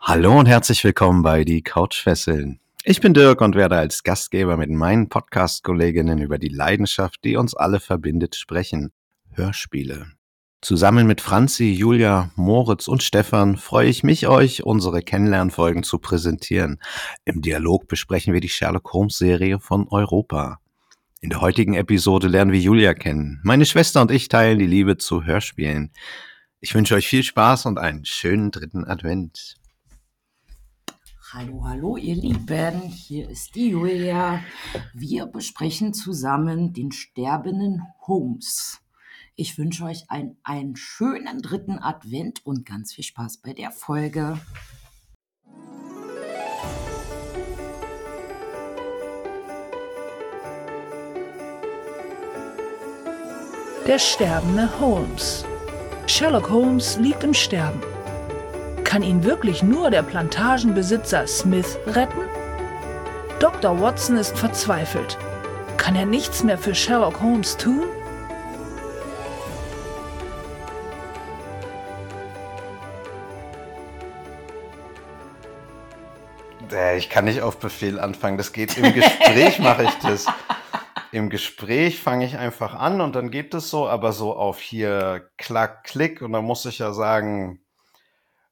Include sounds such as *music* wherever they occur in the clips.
Hallo und herzlich willkommen bei Die Couchfesseln. Ich bin Dirk und werde als Gastgeber mit meinen Podcast-Kolleginnen über die Leidenschaft, die uns alle verbindet, sprechen. Hörspiele. Zusammen mit Franzi, Julia, Moritz und Stefan freue ich mich, euch unsere Kennenlernfolgen zu präsentieren. Im Dialog besprechen wir die Sherlock Holmes Serie von Europa. In der heutigen Episode lernen wir Julia kennen. Meine Schwester und ich teilen die Liebe zu Hörspielen. Ich wünsche euch viel Spaß und einen schönen dritten Advent. Hallo, hallo, ihr Lieben, hier ist die Julia. Wir besprechen zusammen den sterbenden Holmes. Ich wünsche euch einen, einen schönen dritten Advent und ganz viel Spaß bei der Folge. Der sterbende Holmes. Sherlock Holmes liegt im Sterben. Kann ihn wirklich nur der Plantagenbesitzer Smith retten? Dr. Watson ist verzweifelt. Kann er nichts mehr für Sherlock Holmes tun? Äh, Ich kann nicht auf Befehl anfangen. Das geht im Gespräch, mache ich das. Im Gespräch fange ich einfach an und dann geht es so, aber so auf hier Klack, Klick und dann muss ich ja sagen,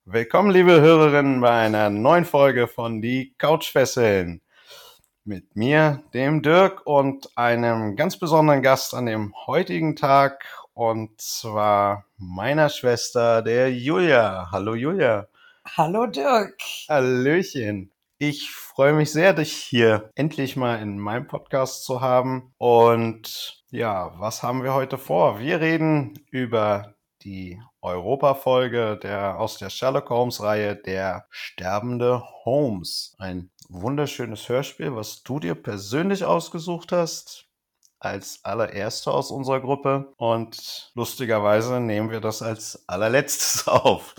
willkommen liebe Hörerinnen bei einer neuen Folge von Die Couchfesseln. Mit mir, dem Dirk und einem ganz besonderen Gast an dem heutigen Tag und zwar meiner Schwester, der Julia. Hallo Julia. Hallo Dirk. Hallöchen. Ich freue mich sehr, dich hier endlich mal in meinem Podcast zu haben. Und ja, was haben wir heute vor? Wir reden über die Europa-Folge der, aus der Sherlock Holmes-Reihe Der sterbende Holmes. Ein wunderschönes Hörspiel, was du dir persönlich ausgesucht hast. Als allererster aus unserer Gruppe. Und lustigerweise nehmen wir das als allerletztes *laughs* auf,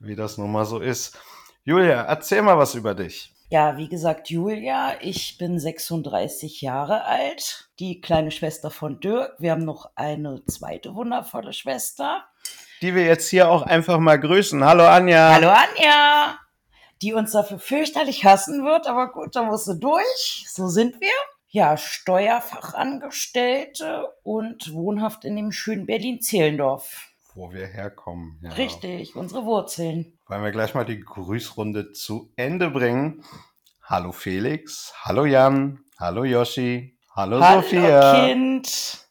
wie das nun mal so ist. Julia, erzähl mal was über dich. Ja, wie gesagt, Julia, ich bin 36 Jahre alt, die kleine Schwester von Dirk. Wir haben noch eine zweite wundervolle Schwester. Die wir jetzt hier auch einfach mal grüßen. Hallo Anja. Hallo Anja, die uns dafür fürchterlich hassen wird, aber gut, da musst du durch. So sind wir. Ja, Steuerfachangestellte und wohnhaft in dem schönen Berlin-Zehlendorf. Wo wir herkommen. Ja. Richtig, unsere Wurzeln. Wollen wir gleich mal die Grüßrunde zu Ende bringen. Hallo Felix, hallo Jan, hallo Yoshi, hallo, Hallo Sophia, Kind.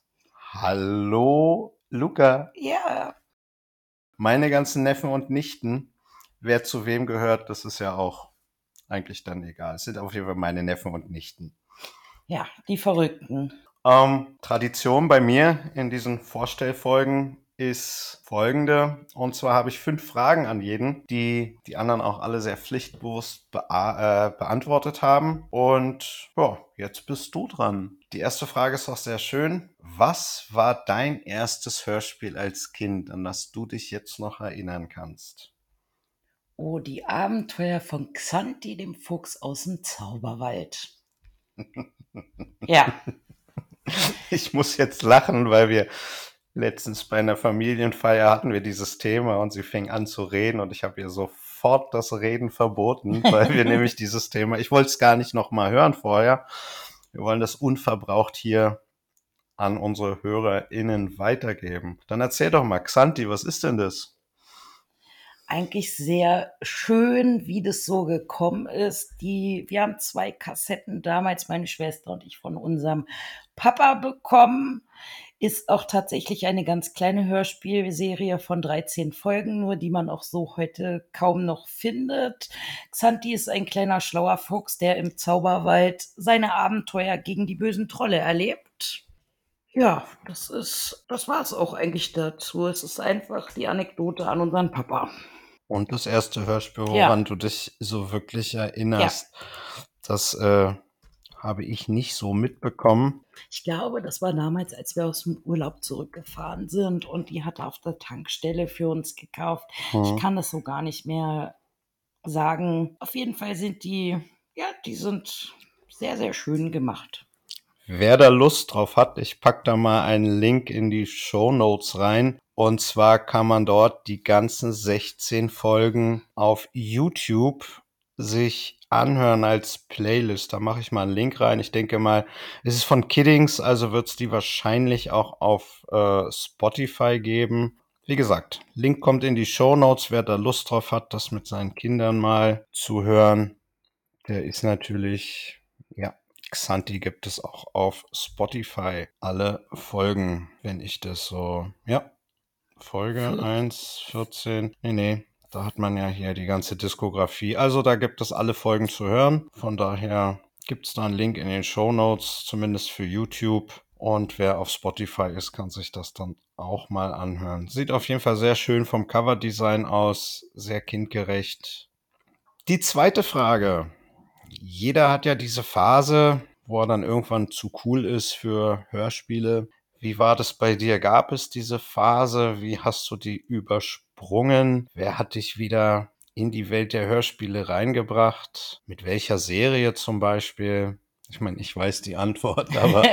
hallo Luca. Ja, Meine ganzen Neffen und Nichten, wer zu wem gehört, das ist ja auch eigentlich dann egal. Es sind auf jeden Fall meine Neffen und Nichten. ja, die Verrückten. Ähm, Tradition bei mir in diesen Vorstellfolgen ist folgende. Und zwar habe ich fünf Fragen an jeden, die die anderen auch alle sehr pflichtbewusst bea- äh, beantwortet haben. Und ja, jetzt bist du dran. Die erste Frage ist auch sehr schön. Was war dein erstes Hörspiel als Kind, an das du dich jetzt noch erinnern kannst? Oh, die Abenteuer von Xanti, dem Fuchs aus dem Zauberwald. *laughs* Ja, Ich muss jetzt lachen, weil wir letztens bei einer Familienfeier hatten wir dieses Thema und sie fing an zu reden und ich habe ihr sofort das Reden verboten, weil wir *laughs* nämlich dieses Thema, ich wollte es gar nicht nochmal hören vorher. Wir wollen das unverbraucht hier an unsere HörerInnen weitergeben. Dann erzähl doch mal, Xanti, was ist denn das? eigentlich sehr schön, wie das so gekommen ist. Die, wir haben zwei Kassetten damals, meine Schwester und ich, von unserem Papa bekommen. Ist auch tatsächlich eine ganz kleine Hörspielserie von 13 Folgen, nur die man auch so heute kaum noch findet. Xanti ist ein kleiner schlauer Fuchs, der im Zauberwald seine Abenteuer gegen die bösen Trolle erlebt. Ja, das ist, das war es auch eigentlich dazu. Es ist einfach die Anekdote an unseren Papa. Und das erste Hörspiel, Ja. woran du dich so wirklich erinnerst. Das äh, habe ich nicht so mitbekommen. Ich glaube, das war damals, als wir aus dem Urlaub zurückgefahren sind und die hat er auf der Tankstelle für uns gekauft. Hm. Ich kann das so gar nicht mehr sagen. Auf jeden Fall sind die, ja, die sind sehr, sehr schön gemacht. Wer da Lust drauf hat, ich pack da mal einen Link in die Show Notes rein. Und zwar kann man dort die ganzen 16 Folgen auf YouTube sich anhören als Playlist. Da mache ich mal einen Link rein. Ich denke mal, es ist von Kiddings, also wird es die wahrscheinlich auch auf äh, Spotify geben. Wie gesagt, Link kommt in die Show Notes. Wer da Lust drauf hat, das mit seinen Kindern mal zu hören, der ist natürlich, ja, Xanti gibt es auch auf Spotify. Alle Folgen, wenn ich das so, ja, Folge 1, 14, nee, nee, da hat man ja hier die ganze Diskografie. Also da gibt es alle Folgen zu hören. Von daher gibt es da einen Link in den Show Notes, zumindest für YouTube. Und wer auf Spotify ist, kann sich das dann auch mal anhören. Sieht auf jeden Fall sehr schön vom Coverdesign aus, sehr kindgerecht. Die zweite Frage. Jeder hat ja diese Phase, wo er dann irgendwann zu cool ist für Hörspiele. Wie war das bei dir? Gab es diese Phase? Wie hast du die übersprungen? Wer hat dich wieder in die Welt der Hörspiele reingebracht? Mit welcher Serie zum Beispiel? Ich meine, ich weiß die Antwort, aber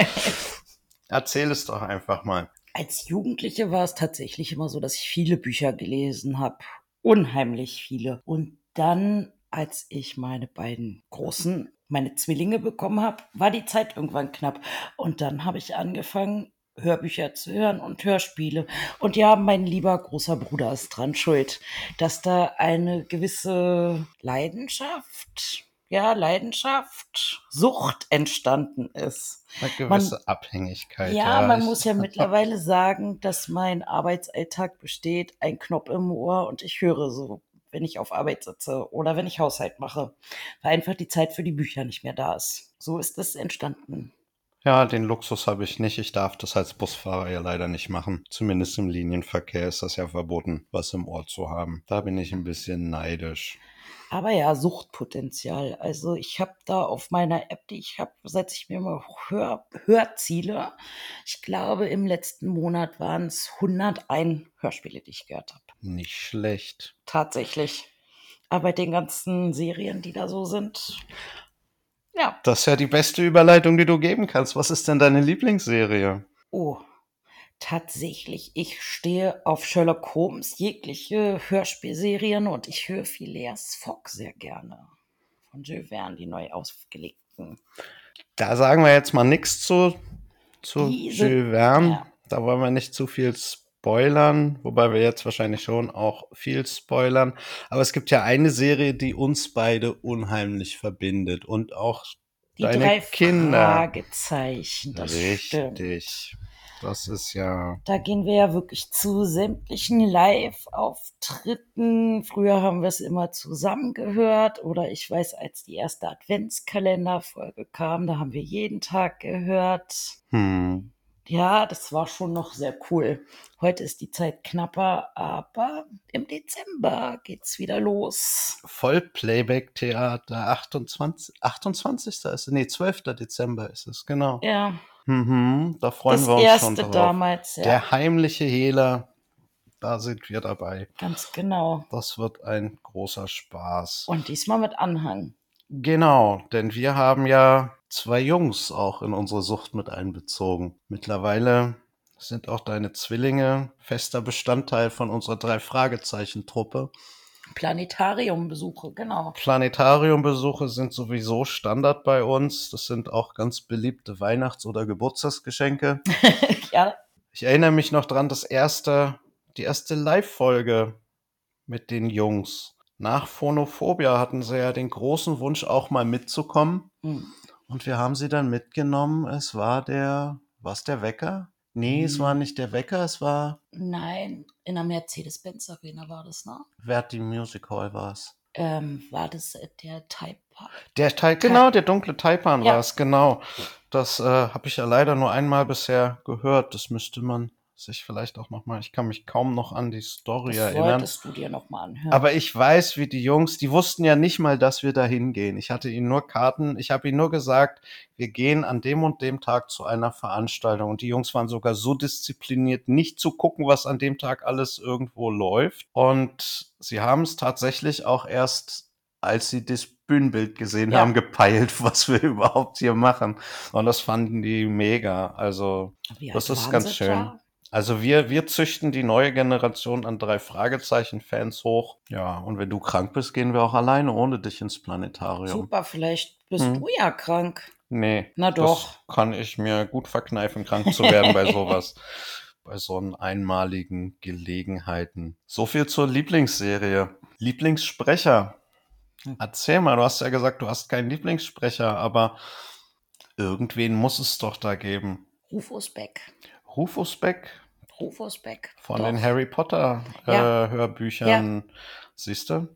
*laughs* erzähl es doch einfach mal. Als Jugendliche war es tatsächlich immer so, dass ich viele Bücher gelesen habe. Unheimlich viele. Und dann, als ich meine beiden großen, meine Zwillinge bekommen habe, war die Zeit irgendwann knapp. Und dann habe ich angefangen, Hörbücher zu hören und Hörspiele. Und ja, mein lieber großer Bruder ist dran schuld, dass da eine gewisse Leidenschaft, ja, Leidenschaft, Sucht entstanden ist. Eine gewisse man, Abhängigkeit. Ja, ja man muss ja *laughs* mittlerweile sagen, dass mein Arbeitsalltag besteht, ein Knopf im Ohr und ich höre so wenn ich auf Arbeit sitze oder wenn ich Haushalt mache, weil einfach die Zeit für die Bücher nicht mehr da ist. So ist es entstanden. Ja, den Luxus habe ich nicht. Ich darf das als Busfahrer ja leider nicht machen. Zumindest im Linienverkehr ist das ja verboten, was im Ohr zu haben. Da bin ich ein bisschen neidisch. Aber ja, Suchtpotenzial. Also ich habe da auf meiner App, die ich habe, setze ich mir immer Hör Hörziele. Ich glaube, im letzten Monat waren es 101 Hörspiele, die ich gehört habe. Nicht schlecht. Tatsächlich. Aber bei den ganzen Serien, die da so sind, ja. Das ist ja die beste Überleitung, die du geben kannst. Was ist denn deine Lieblingsserie? Oh, tatsächlich. Ich stehe auf Sherlock Holmes, jegliche Hörspielserien und ich höre Phileas Fogg sehr gerne. Von Jules Verne, die neu ausgelegten. Da sagen wir jetzt mal nichts zu, zu Diese, Jules Verne. Ja. Da wollen wir nicht zu viel spoilern, wobei wir jetzt wahrscheinlich schon auch viel spoilern. Aber es gibt ja eine Serie, die uns beide unheimlich verbindet und auch die deine drei Kinder. Fragezeichen, das Richtig. Stimmt. Das ist ja. Da gehen wir ja wirklich zu sämtlichen Live-Auftritten. Früher haben wir es immer zusammen gehört. Oder ich weiß, als die erste Adventskalenderfolge kam, da haben wir jeden Tag gehört. Hm. Ja, das war schon noch sehr cool. Heute ist die Zeit knapper, aber im Dezember geht's wieder los. Vollplayback-Theater, 28, 28. ist nee, 12. Dezember ist es, genau. Ja. Mhm, da freuen das wir uns erste schon drauf. damals, ja. Der heimliche Hehler, da sind wir dabei. Ganz genau. Das wird ein großer Spaß. Und diesmal mit Anhang. Genau, denn wir haben ja zwei Jungs auch in unsere Sucht mit einbezogen. Mittlerweile sind auch deine Zwillinge fester Bestandteil von unserer drei Fragezeichen-Truppe. Planetariumbesuche, genau. Planetariumbesuche sind sowieso Standard bei uns. Das sind auch ganz beliebte Weihnachts- oder Geburtstagsgeschenke. *laughs* ja. Ich erinnere mich noch dran, das erste, die erste Live-Folge mit den Jungs. Nach Phonophobia hatten sie ja den großen Wunsch, auch mal mitzukommen. Mhm. Und wir haben sie dann mitgenommen. Es war der, was der Wecker? Nee, mhm. es war nicht der Wecker, es war. Nein, in der Mercedes-Benz Arena war das, ne? Verti Music Hall war es. Ähm, war das äh, der Taipan? Der Teil, genau, der dunkle Taipan ja. war es, genau. Das äh, habe ich ja leider nur einmal bisher gehört. Das müsste man sich vielleicht auch noch mal. Ich kann mich kaum noch an die Story das erinnern. Solltest du dir noch mal anhören. Aber ich weiß, wie die Jungs, die wussten ja nicht mal, dass wir da hingehen. Ich hatte ihnen nur Karten. Ich habe ihnen nur gesagt, wir gehen an dem und dem Tag zu einer Veranstaltung. Und die Jungs waren sogar so diszipliniert, nicht zu gucken, was an dem Tag alles irgendwo läuft. Und sie haben es tatsächlich auch erst, als sie das Bühnenbild gesehen ja. haben, gepeilt, *laughs* was wir überhaupt hier machen. Und das fanden die mega. Also, das ist ganz schön. Da? Also wir, wir züchten die neue Generation an drei Fragezeichen-Fans hoch. Ja, und wenn du krank bist, gehen wir auch alleine ohne dich ins Planetarium. Super, vielleicht bist Hm. du ja krank. Nee, Na doch. das kann ich mir gut verkneifen, krank zu werden bei *laughs* sowas. Bei so einen einmaligen Gelegenheiten. So viel zur Lieblingsserie. Lieblingssprecher. Erzähl mal, du hast ja gesagt, du hast keinen Lieblingssprecher, aber irgendwen muss es doch da geben. Rufus Beck. Rufus Beck Rufus Beck. von Doch. den Harry Potter äh, Ja. Hörbüchern. Siehst du?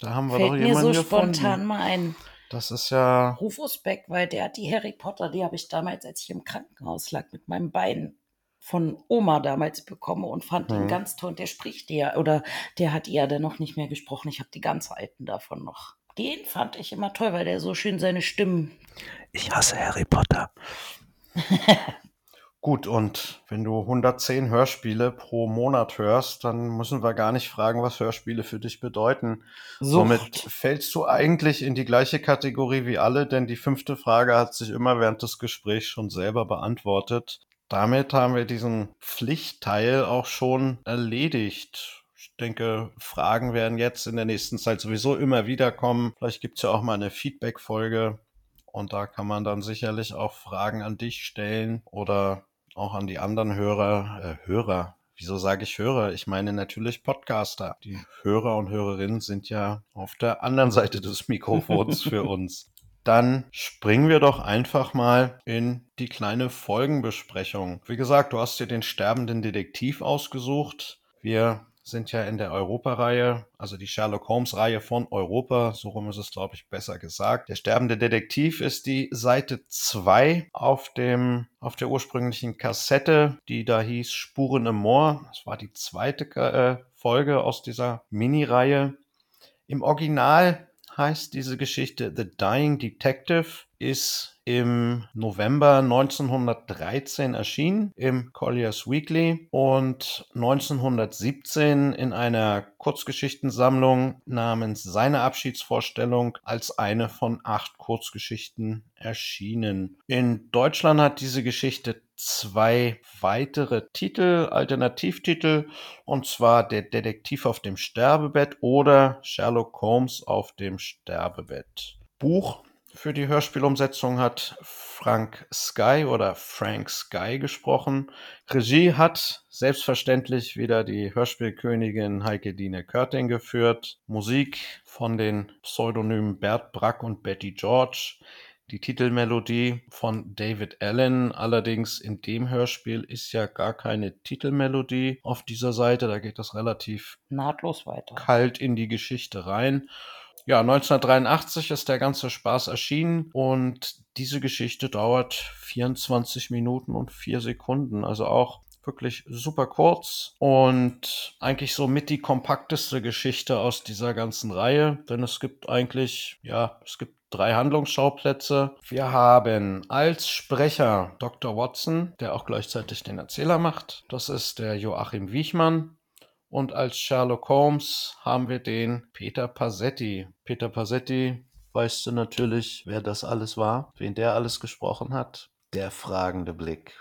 Da haben wir Fällt doch mir jemanden so gefunden. spontan mal ein. Das ist ja Rufus Beck, weil der hat die Harry Potter, die habe ich damals, als ich im Krankenhaus lag, mit meinem Bein von Oma damals bekommen und fand ihn Mhm. ganz toll. Und der spricht ja, oder der hat ja dann noch nicht mehr gesprochen. Ich habe die ganz alten davon noch. Den fand ich immer toll, weil der so schön seine Stimmen. Ich hasse Harry Potter. *laughs* Gut, und wenn du 110 Hörspiele pro Monat hörst, dann müssen wir gar nicht fragen, was Hörspiele für dich bedeuten. Somit fällst du eigentlich in die gleiche Kategorie wie alle, denn die fünfte Frage hat sich immer während des Gesprächs schon selber beantwortet. Damit haben wir diesen Pflichtteil auch schon erledigt. Ich denke, Fragen werden jetzt in der nächsten Zeit sowieso immer wieder kommen. Vielleicht gibt's ja auch mal eine Feedback-Folge. Und da kann man dann sicherlich auch Fragen an dich stellen oder auch an die anderen Hörer. Äh, Hörer. Wieso sage ich Hörer? Ich meine natürlich Podcaster. Die Hörer und Hörerinnen sind ja auf der anderen Seite des *laughs* Mikrofons für uns. Dann springen wir doch einfach mal in die kleine Folgenbesprechung. Wie gesagt, du hast dir den sterbenden Detektiv ausgesucht. Wir sind ja in der Europa-Reihe, also die Sherlock Holmes-Reihe von Europa, so rum ist es, glaube ich, besser gesagt. Der sterbende Detektiv ist die Seite 2 auf dem, auf der ursprünglichen Kassette, die da hieß Spuren im Moor. Das war die zweite äh, Folge aus dieser Mini-Reihe. Im Original heißt diese Geschichte The Dying Detective, ist im November 1913 erschienen im Collier's Weekly und 1917 in einer Kurzgeschichtensammlung namens Seine Abschiedsvorstellung als eine von acht Kurzgeschichten erschienen. In Deutschland hat diese Geschichte zwei weitere Titel, Alternativtitel, und zwar Der Detektiv auf dem Sterbebett oder Sherlock Holmes auf dem Sterbebett. Buch für die Hörspielumsetzung hat Frank Sky oder Frank Sky gesprochen. Regie hat selbstverständlich wieder die Hörspielkönigin Heike Dine Körting geführt. Musik von den Pseudonymen Bert Brack und Betty George. Die Titelmelodie von David Allen, allerdings in dem Hörspiel ist ja gar keine Titelmelodie auf dieser Seite, da geht das relativ Nahtlos weiter. kalt in die Geschichte rein. Ja, 1983 ist der ganze Spaß erschienen und diese Geschichte dauert 24 Minuten und 4 Sekunden, also auch wirklich super kurz und eigentlich so mit die kompakteste Geschichte aus dieser ganzen Reihe, denn es gibt eigentlich, ja, es gibt drei Handlungsschauplätze. Wir haben als Sprecher Dr. Watson, der auch gleichzeitig den Erzähler macht. Das ist der Joachim Wiechmann. Und als Sherlock Holmes haben wir den Peter Passetti. Peter Passetti, weißt du natürlich, wer das alles war, wen der alles gesprochen hat? Der fragende Blick.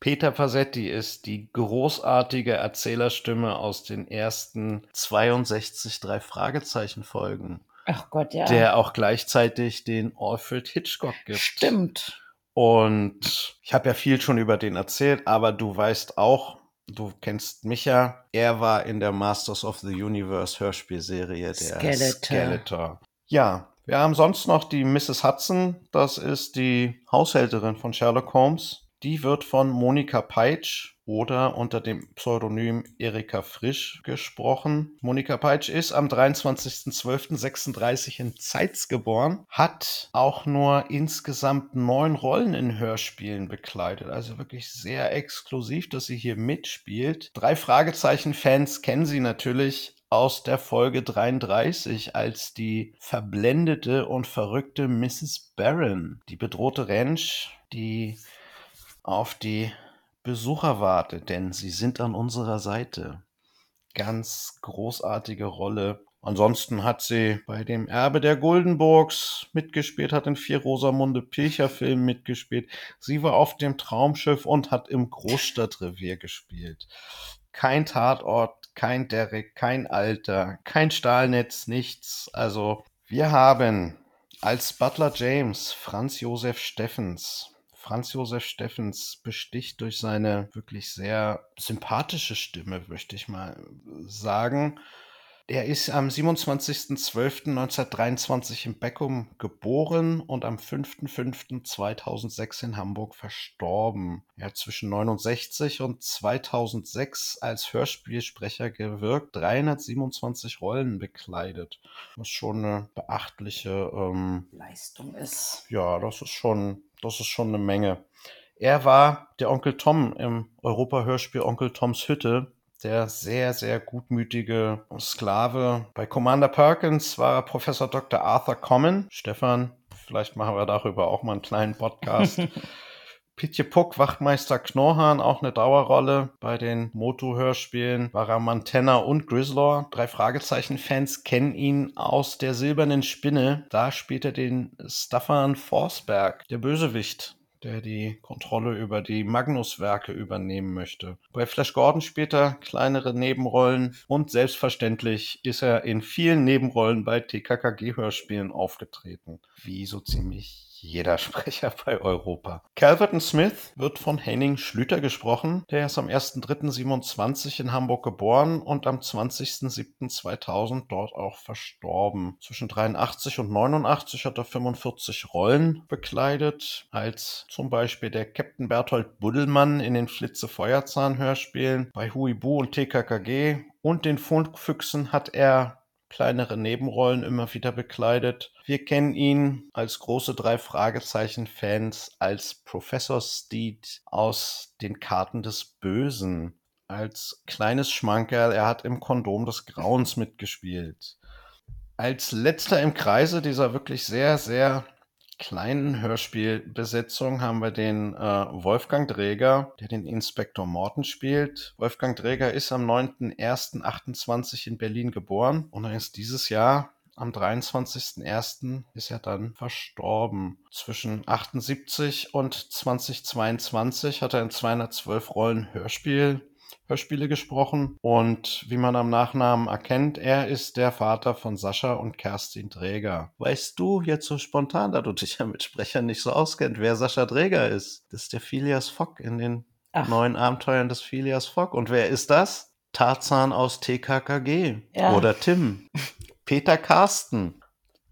Peter Passetti ist die großartige Erzählerstimme aus den ersten 62 drei Fragezeichen Folgen, Ach Gott, ja. der auch gleichzeitig den Alfred Hitchcock gibt. Stimmt. Und ich habe ja viel schon über den erzählt, aber du weißt auch, du kennst mich ja, er war in der Masters of the Universe Hörspielserie der Skeletor. Skeletor. Ja, wir haben sonst noch die Mrs. Hudson, das ist die Haushälterin von Sherlock Holmes. Die wird von Monika Peitsch oder unter dem Pseudonym Erika Frisch gesprochen. Monika Peitsch ist am 23.12.36 in Zeitz geboren, hat auch nur insgesamt neun Rollen in Hörspielen bekleidet, also wirklich sehr exklusiv, dass sie hier mitspielt. Drei Fragezeichen-Fans kennen sie natürlich aus der Folge 33 als die verblendete und verrückte Mrs. Barron, die bedrohte Ranch, die auf die Besucher wartet, denn sie sind an unserer Seite. Ganz großartige Rolle. Ansonsten hat sie bei dem Erbe der Guldenburgs mitgespielt, hat in vier Rosamunde Pilcher Filmen mitgespielt. Sie war auf dem Traumschiff und hat im Großstadtrevier gespielt. Kein Tatort, kein Derek, kein Alter, kein Stahlnetz, nichts. Also wir haben als Butler James Franz Josef Steffens. Franz Josef Steffens besticht durch seine wirklich sehr sympathische Stimme, möchte ich mal sagen. Er ist am 27.12.1923 in Beckum geboren und am 5.5.2006 in Hamburg verstorben. Er hat zwischen 69 und 2006 als Hörspielsprecher gewirkt, 327 Rollen bekleidet, was schon eine beachtliche ähm, Leistung ist. Ja, das ist schon, das ist schon eine Menge. Er war der Onkel Tom im Europa-Hörspiel Onkel Toms Hütte der sehr, sehr gutmütige Sklave. Bei Commander Perkins war Professor Dr. Arthur Common. Stefan, vielleicht machen wir darüber auch mal einen kleinen Podcast. *laughs* Pitje Puck, Wachtmeister Knorrhahn, auch eine Dauerrolle. Bei den Moto-Hörspielen war und Grizzlor. Drei Fragezeichen-Fans kennen ihn aus der Silbernen Spinne. Da spielt er den Staffan Forsberg, der Bösewicht der die Kontrolle über die Magnus-Werke übernehmen möchte. Bei Flash Gordon spielt er kleinere Nebenrollen und selbstverständlich ist er in vielen Nebenrollen bei TKKG-Hörspielen aufgetreten, wie so ziemlich jeder *laughs* Sprecher bei Europa. Calverton Smith wird von Henning Schlüter gesprochen. Der ist am 1.3.27 in Hamburg geboren und am 20.07.2000 dort auch verstorben. Zwischen 83 und 89 hat er 45 Rollen bekleidet, als zum Beispiel der Captain Berthold Buddelmann in den Flitze Feuerzahn Hörspielen, bei Huibu und TKKG und den Funkfüchsen hat er kleinere Nebenrollen immer wieder bekleidet. Wir kennen ihn als große drei Fragezeichen-Fans als Professor Steed aus den Karten des Bösen. Als kleines Schmankerl, er hat im Kondom des Grauens mitgespielt. Als letzter im Kreise dieser wirklich sehr, sehr kleinen Hörspielbesetzung haben wir den äh, Wolfgang Dräger, der den Inspektor Morton spielt. Wolfgang Dräger ist am 9.01.28 in Berlin geboren und er ist dieses Jahr am 23.01. ist er dann verstorben. Zwischen 78 und 2022 hat er in 212 Rollen Hörspiel Hörspiele gesprochen. Und wie man am Nachnamen erkennt, er ist der Vater von Sascha und Kerstin Träger. Weißt du jetzt so spontan, da du dich ja mit Sprechern nicht so auskennt, wer Sascha Träger ist? Das ist der Phileas Fogg in den Ach. neuen Abenteuern des Phileas Fogg. Und wer ist das? Tarzan aus TKKG. Ja. Oder Tim. *laughs* Peter Carsten.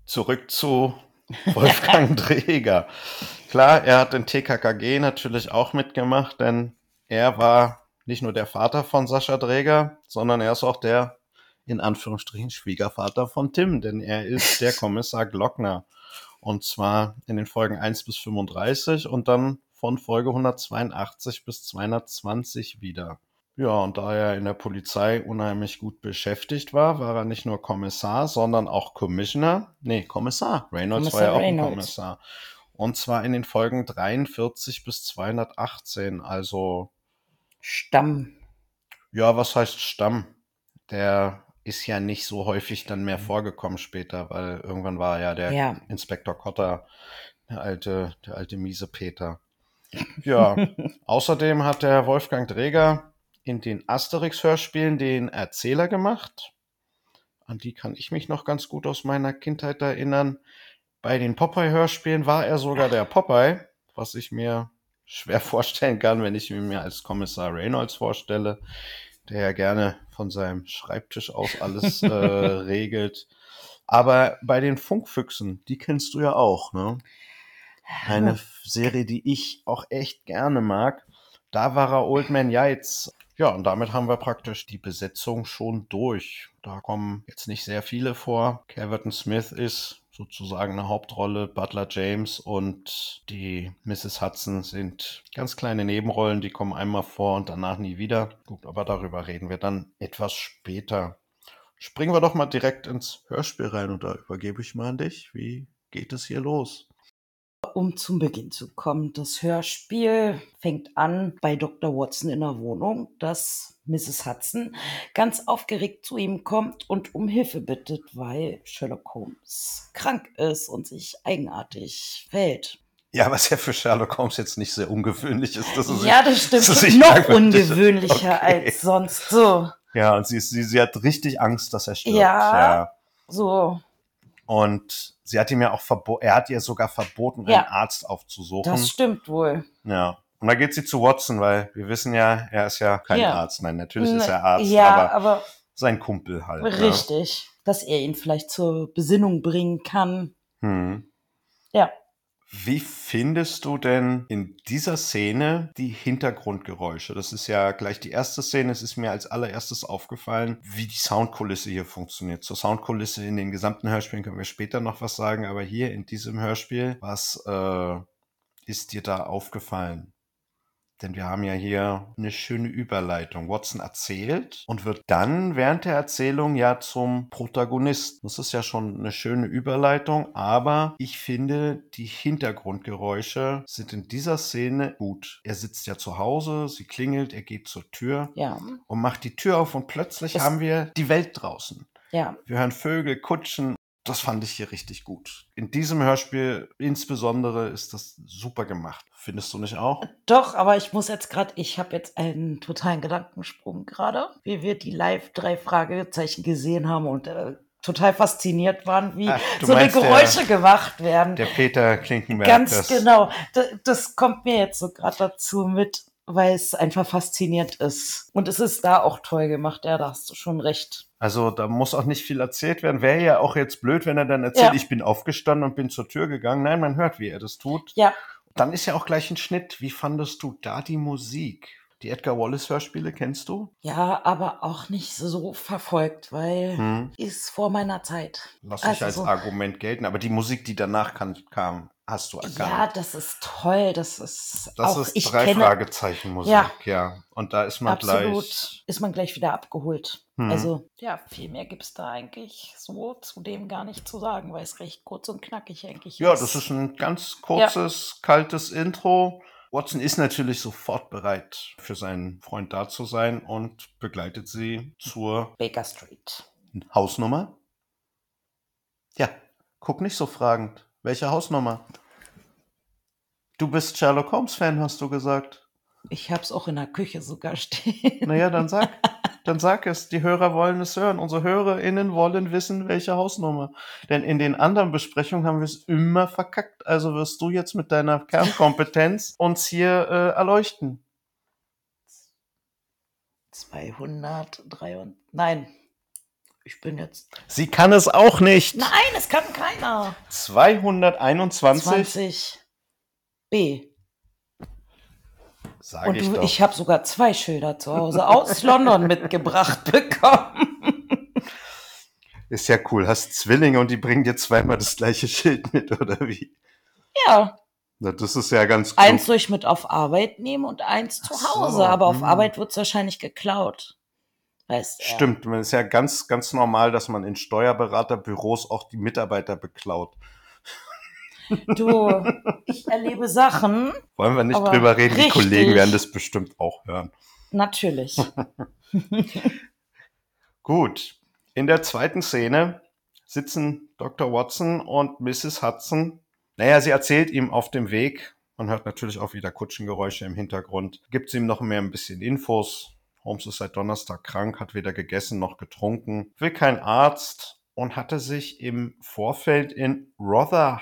Zurück zu *laughs* Wolfgang Träger. Klar, er hat in TKKG natürlich auch mitgemacht, denn er war nicht nur der Vater von Sascha Dräger, sondern er ist auch der, in Anführungsstrichen, Schwiegervater von Tim, denn er ist der *laughs* Kommissar Glockner. Und zwar in den Folgen 1 bis 35 und dann von Folge 182 bis 220 wieder. Ja, und da er in der Polizei unheimlich gut beschäftigt war, war er nicht nur Kommissar, sondern auch Commissioner. Nee, Kommissar. Reynolds Kommissar war ja auch Reynolds. ein Kommissar. Und zwar in den Folgen 43 bis 218, also Stamm. Ja, was heißt Stamm? Der ist ja nicht so häufig dann mehr vorgekommen später, weil irgendwann war ja der ja. Inspektor Kotter, der alte, der alte miese Peter. Ja, *laughs* außerdem hat der Wolfgang Dräger in den Asterix-Hörspielen den Erzähler gemacht. An die kann ich mich noch ganz gut aus meiner Kindheit erinnern. Bei den Popeye-Hörspielen war er sogar der Popeye, was ich mir schwer *laughs* vorstellen kann, wenn ich mir als Kommissar Reynolds vorstelle, der ja gerne von seinem Schreibtisch aus alles *laughs* äh, regelt. Aber bei den Funkfüchsen, die kennst du ja auch, ne? Eine Serie, die ich auch echt gerne mag. Da war er Old Man Yates. Ja, und damit haben wir praktisch die Besetzung schon durch. Da kommen jetzt nicht sehr viele vor. Caverton Smith ist sozusagen eine Hauptrolle. Butler James und die Mrs. Hudson sind ganz kleine Nebenrollen, die kommen einmal vor und danach nie wieder. Gut, aber darüber reden wir dann etwas später. Springen wir doch mal direkt ins Hörspiel rein und da übergebe ich mal an dich. Wie geht es hier los? Um zum Beginn zu kommen. Das Hörspiel fängt an bei Dr. Watson in der Wohnung, dass Mrs. Hudson ganz aufgeregt zu ihm kommt und um Hilfe bittet, weil Sherlock Holmes krank ist und sich eigenartig verhält. Ja, was ja für Sherlock Holmes jetzt nicht sehr ungewöhnlich ist. Dass er ja, das stimmt. sich Noch ungewöhnlicher Okay. als sonst. So, Ja, und sie, sie, sie hat richtig Angst, dass er stirbt. Ja. so. Und sie hat ihm ja auch verboten, er hat ihr sogar verboten, Ja. einen Arzt aufzusuchen. Das stimmt wohl. Ja. Und da geht sie zu Watson, weil wir wissen ja, er ist ja kein Ja. Arzt. Nein, natürlich ist er Ne, Arzt, Ja, aber aber sein Kumpel halt. ne? richtig. Dass er ihn vielleicht zur Besinnung bringen kann. Hm. Wie findest du denn in dieser Szene die Hintergrundgeräusche? Das ist ja gleich die erste Szene. Es ist mir als allererstes aufgefallen, wie die Soundkulisse hier funktioniert. Zur Soundkulisse in den gesamten Hörspielen können wir später noch was sagen, aber hier in diesem Hörspiel, was äh, ist dir da aufgefallen? Denn wir haben ja hier eine schöne Überleitung. Watson erzählt und wird dann während der Erzählung ja zum Protagonisten. Das ist ja schon eine schöne Überleitung, aber ich finde, die Hintergrundgeräusche sind in dieser Szene gut. Er sitzt ja zu Hause, sie klingelt, er geht zur Tür Ja, und macht die Tür auf und plötzlich Es- haben wir die Welt draußen. ja. Wir hören Vögel, Kutschen. Das fand ich hier richtig gut. In diesem Hörspiel insbesondere ist das super gemacht. Findest du nicht auch? Doch, aber ich muss jetzt gerade, ich habe jetzt einen totalen Gedankensprung gerade, wie wir die live drei Fragezeichen gesehen haben und äh, total fasziniert waren, wie Ach, so eine meinst der- Geräusche gemacht werden. Der Peter Klinkenberg. Ganz das, genau. Das, das kommt mir jetzt so gerade dazu mit, weil es einfach faszinierend ist. Und es ist da auch toll gemacht, ja, da hast du schon recht. Also da muss auch nicht viel erzählt werden. Wäre ja auch jetzt blöd, wenn er dann erzählt, Ja. ich bin aufgestanden und bin zur Tür gegangen. Nein, man hört, wie er das tut. Ja, Dann ist ja auch gleich ein Schnitt. Wie fandest du da die Musik? Die Edgar Wallace Hörspiele kennst du? ja, aber auch nicht so verfolgt, weil Hm. ist vor meiner Zeit. Lass ich Also als so- Argument gelten. Aber die Musik, die danach kam, hast du erkannt. Ja, das ist toll. Das ist das auch, ist ich drei kenne, Fragezeichen Musik, Ja. ja. Und da ist man absolut, gleich. ist man gleich wieder abgeholt. Hm. Also, ja, viel mehr gibt es da eigentlich so zu dem gar nicht zu sagen, weil es recht kurz und knackig eigentlich Ja, ist. das ist ein ganz kurzes, kaltes Intro. Watson ist natürlich sofort bereit, für seinen Freund da zu sein und begleitet sie zur Baker Street. Hausnummer. Ja, guck nicht so fragend. Welche Hausnummer? Du bist Sherlock Holmes-Fan, hast du gesagt. Ich hab's auch in der Küche sogar stehen. Naja, dann sag, *laughs* dann sag es. Die Hörer wollen es hören. Unsere HörerInnen wollen wissen, welche Hausnummer. Denn in den anderen Besprechungen haben wir es immer verkackt. Also wirst du jetzt mit deiner Kernkompetenz *laughs* uns hier äh, erleuchten. 203 und, nein, ich bin jetzt, Sie kann es auch nicht. nein, es kann keiner. 221, 20 B. sage Und ich du, doch. ich habe sogar zwei Schilder zu Hause aus *laughs* London mitgebracht bekommen. Ist ja cool. Hast Zwillinge und die bringen dir zweimal das gleiche Schild mit, oder wie? Ja, Na, das ist ja ganz cool. eins soll ich mit auf Arbeit nehmen und eins zu Ach so, Hause. Aber auf hm. Arbeit wird's wahrscheinlich geklaut. Weißt du? Stimmt, man ist ja ganz, ganz normal, dass man in Steuerberaterbüros auch die Mitarbeiter beklaut. Du, ich erlebe Sachen. Wollen wir nicht drüber reden, die. Kollegen werden das bestimmt auch hören. Natürlich. *laughs* Gut, in der zweiten Szene sitzen Dr. Watson und Mrs. Hudson. Naja, sie erzählt ihm auf dem Weg, man hört natürlich auch wieder Kutschengeräusche im Hintergrund, gibt ihm noch mehr ein bisschen Infos. Holmes ist seit Donnerstag krank, hat weder gegessen noch getrunken, will kein Arzt und hatte sich im Vorfeld in Rother,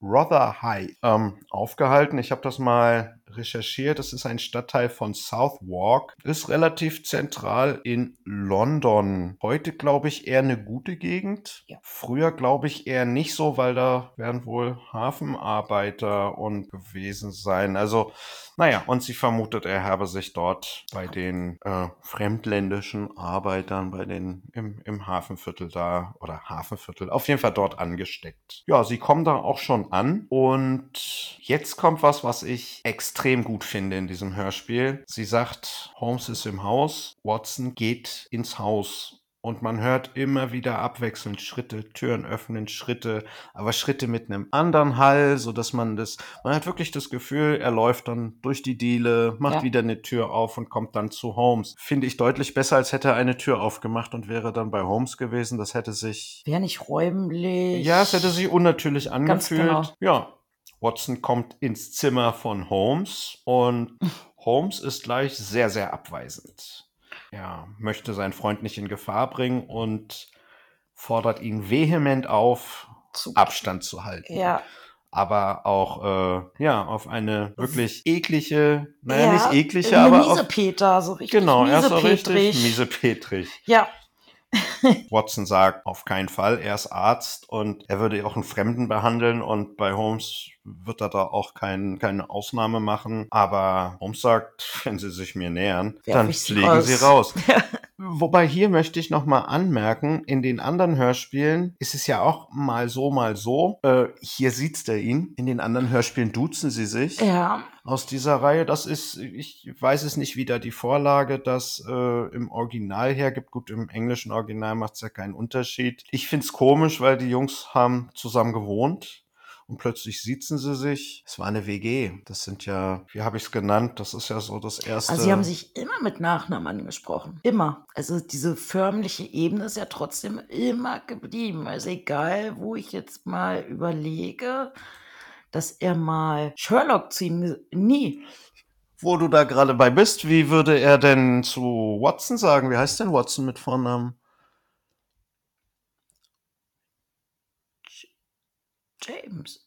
Rotherhithe ähm, aufgehalten. Ich habe das mal recherchiert. Das ist ein Stadtteil von Southwark. Ist relativ zentral in London. Heute glaube ich eher eine gute Gegend. Ja. Früher glaube ich eher nicht so, weil da werden wohl Hafenarbeiter und gewesen sein. Also naja, und sie vermutet, er habe sich dort bei den äh, fremdländischen Arbeitern, bei den im, im Hafenviertel da oder Hafenviertel, auf jeden Fall dort angesteckt. Ja, sie kommen da auch schon an und jetzt kommt was, was ich extrem gut finde in diesem Hörspiel. Sie sagt, Holmes ist im Haus, Watson geht ins Haus Und man hört immer wieder abwechselnd Schritte, Türen öffnen, Schritte, aber Schritte mit einem anderen Hall, so dass man das, man hat wirklich das Gefühl, er läuft dann durch die Diele, macht Ja. wieder eine Tür auf und kommt dann zu Holmes. Finde ich deutlich besser, als hätte er eine Tür aufgemacht und wäre dann bei Holmes gewesen. Das hätte sich, Wäre nicht räumlich. ja, es hätte sich unnatürlich angefühlt. genau. Ja. Watson kommt ins Zimmer von Holmes und Holmes ist gleich sehr, sehr abweisend. Ja, möchte seinen Freund nicht in Gefahr bringen und fordert ihn vehement auf, Zu- Abstand zu halten. Ja, Aber auch, äh, ja, auf eine wirklich eklige, naja, ja, nicht eklige, aber auf, Miesepeter, so richtig genau, er ist so richtig miesepetrig. miesepetrig. Ja, Watson sagt, auf keinen Fall, er ist Arzt und er würde auch einen Fremden behandeln und bei Holmes wird er da auch kein, keine Ausnahme machen. Aber Holmes sagt, wenn sie sich mir nähern, Werf dann fliegen raus. sie raus. Wobei hier möchte ich nochmal anmerken, in den anderen Hörspielen ist es ja auch mal so, mal so. Äh, hier sieht's er ihn. In den anderen Hörspielen duzen sie sich ja. aus dieser Reihe. Das ist, ich weiß es nicht, wie da die Vorlage das äh, im Original hergibt. Gut, im englischen Original macht es ja keinen Unterschied. Ich find's komisch, weil die Jungs haben zusammen gewohnt. Und plötzlich siezen sie sich. Es war eine WG. Das sind ja, wie habe ich es genannt? Das ist ja so das erste. Also sie haben sich immer mit Nachnamen angesprochen. Immer. Also diese förmliche Ebene ist ja trotzdem immer geblieben. Also egal, wo ich jetzt mal überlege, dass er mal Sherlock zu ihm... Nie. Wo du da gerade bei bist, wie würde er denn zu Watson sagen? Wie heißt denn Watson mit Vornamen? James.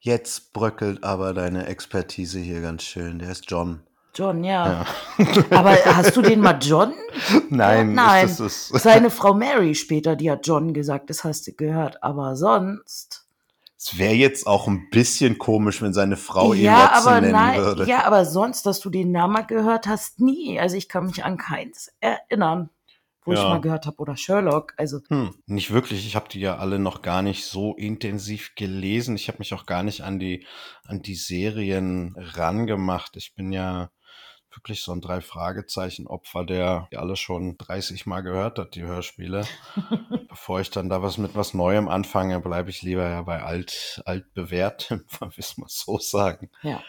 Jetzt bröckelt aber deine Expertise hier ganz schön. Der ist John. John, ja. Ja. *laughs* Aber hast du den mal John? *laughs* Nein, Nein. Ist, das ist, *laughs* Seine Frau Mary später, die hat John gesagt, das hast du gehört. Aber sonst... Es wäre jetzt auch ein bisschen komisch, wenn seine Frau ihn ja, Watson aber nennen nein, würde. ja, aber sonst, dass du den Namen gehört hast, nie. Also ich kann mich an keins erinnern, wo ich Ja. mal gehört habe oder Sherlock. Also Hm, nicht wirklich. Ich habe die ja alle noch gar nicht so intensiv gelesen. Ich habe mich auch gar nicht an die an die Serien rangemacht. Ich bin ja wirklich so ein drei Fragezeichen Opfer, der die alle schon 30 Mal gehört hat, die Hörspiele. *laughs* Bevor ich dann da was mit was Neuem anfange, bleibe ich lieber ja bei alt alt bewährtem, *laughs* will wir so sagen. ja,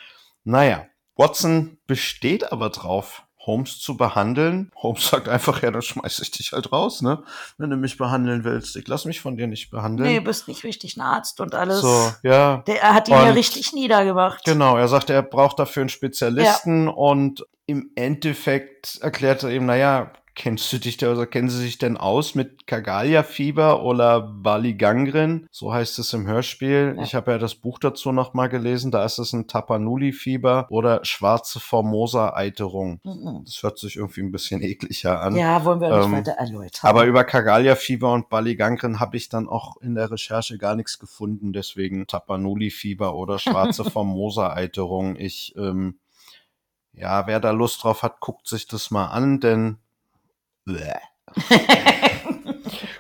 Naja, Watson besteht aber drauf, Holmes zu behandeln. Holmes sagt einfach, ja, dann schmeiß ich dich halt raus, ne? Wenn du mich behandeln willst. Ich lass mich von dir nicht behandeln. nee, bist nicht richtig ein Arzt und alles. so, ja. Der er hat ihn ja Und- richtig niedergemacht. Genau, er sagt, er braucht dafür einen Spezialisten und im Endeffekt erklärt er ihm, naja, kennst du dich da, oder kennen Sie sich denn aus mit Kagalia-Fieber oder Bali-Gangren? So heißt es im Hörspiel. Ja. Ich habe ja das Buch dazu nochmal gelesen, da ist es ein Tapanuli-Fieber oder schwarze Formosa-Eiterung. Mhm. Das hört sich irgendwie ein bisschen ekliger an. Ja, wollen wir nicht Ähm, weiter erläutern. Aber über Kagalia-Fieber und Bali-Gangren habe ich dann auch in der Recherche gar nichts gefunden. Deswegen Tapanuli-Fieber oder schwarze *laughs* Formosa-Eiterung. Ich, ähm, ja, wer da Lust drauf hat, guckt sich das mal an, denn.